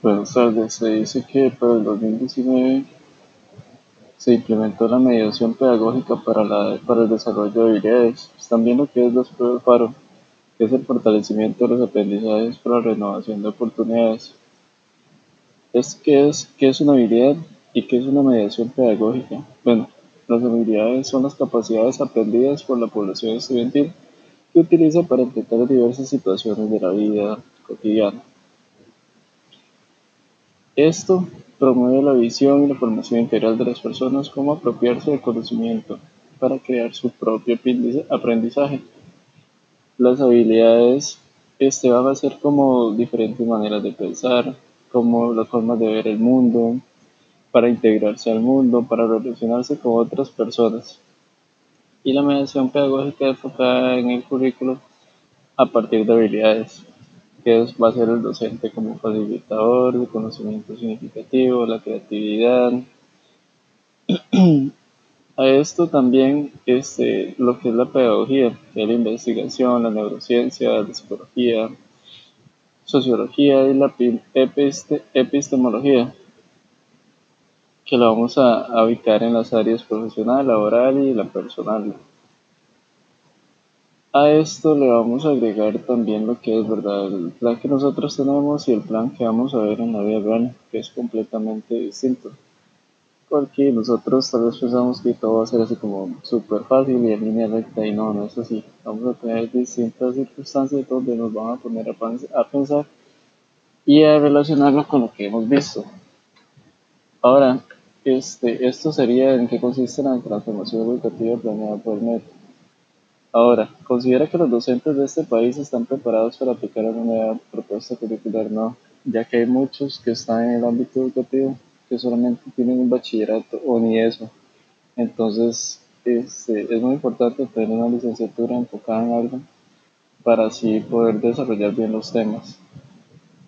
Buenas tardes. Se dice que para el 2019 se implementó la mediación pedagógica para, la, para el desarrollo de habilidades. Están viendo que es las pruebas FARO, que es el fortalecimiento de los aprendizajes para la renovación de oportunidades. Es que es, qué es una habilidad y qué es una mediación pedagógica. Bueno, las habilidades son las capacidades aprendidas por la población estudiantil que utiliza para enfrentar diversas situaciones de la vida cotidiana. Esto promueve la visión y la formación integral de las personas como apropiarse del conocimiento para crear su propio aprendizaje. Las habilidades este, van a ser como diferentes maneras de pensar, como las formas de ver el mundo, para integrarse al mundo, para relacionarse con otras personas. Y la mediación pedagógica enfocada en el currículo a partir de habilidades que va a ser el docente como facilitador, el conocimiento significativo, la creatividad. a esto también este, lo que es la pedagogía, que es la investigación, la neurociencia, la psicología, sociología y la epistemología, que la vamos a, a ubicar en las áreas profesional, laboral y la personal. A esto le vamos a agregar también lo que es verdad el plan que nosotros tenemos y el plan que vamos a ver en la vida real, que es completamente distinto. Porque nosotros tal vez pensamos que todo va a ser así como súper fácil y en línea recta y no, no es así. Vamos a tener distintas circunstancias donde nos van a poner a, pensar y a relacionarlo con lo que hemos visto. Ahora, este, esto sería en qué consiste la transformación educativa planeada por MET. Ahora, ¿considera que los docentes de este país están preparados para aplicar una nueva propuesta curricular? No, ya que hay muchos que están en el ámbito educativo que solamente tienen un bachillerato o ni eso. Entonces, este, es muy importante tener una licenciatura enfocada en algo para así poder desarrollar bien los temas.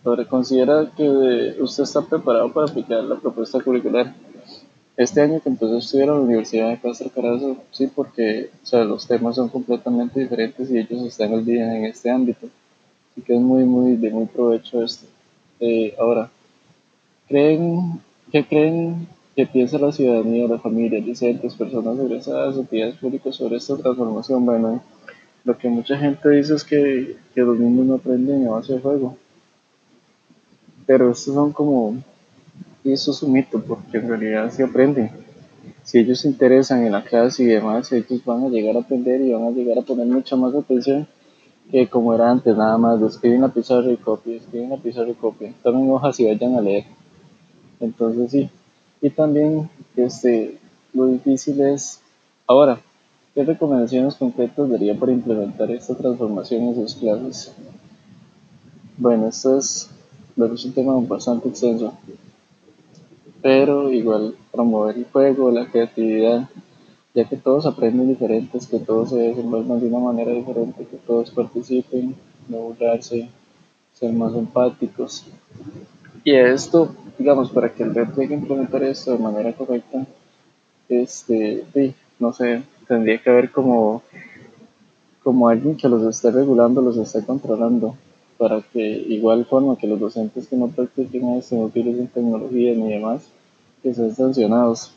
Ahora, ¿considera que usted está preparado para aplicar la propuesta curricular? Este año que empecé a estudiar la Universidad de Castro Carazo, sí, porque o sea, los temas son completamente diferentes y ellos están al día en este ámbito. Así que es muy, muy de muy provecho esto. Eh, ahora, ¿creen, ¿qué creen que piensa la ciudadanía, la familia, docentes, personas egresadas, entidades públicas sobre esta transformación? Bueno, lo que mucha gente dice es que, que los niños no aprenden a base de juego. Pero estos son como eso es un mito, porque en realidad se aprenden. Si ellos se interesan en la clase y demás, ellos van a llegar a aprender y van a llegar a poner mucha más atención que como era antes, nada más, escriben la pizarra y copia, escriben la pizarra y copia, tomen hojas y vayan a leer. Entonces sí, y también este, lo difícil es, ahora, ¿qué recomendaciones concretas daría para implementar esta transformación en sus clases? Bueno, esto es, es un tema bastante extenso pero igual promover el juego, la creatividad, ya que todos aprenden diferentes, que todos se desenvuelvan de una manera diferente, que todos participen, no burlarse, ser más empáticos. Y esto, digamos, para que el red llegue a implementar esto de manera correcta, este, no sé, tendría que haber como, como alguien que los esté regulando, los esté controlando, para que igual forma que los docentes que no practiquen esto, no utilicen tecnología ni demás, que sean sancionados.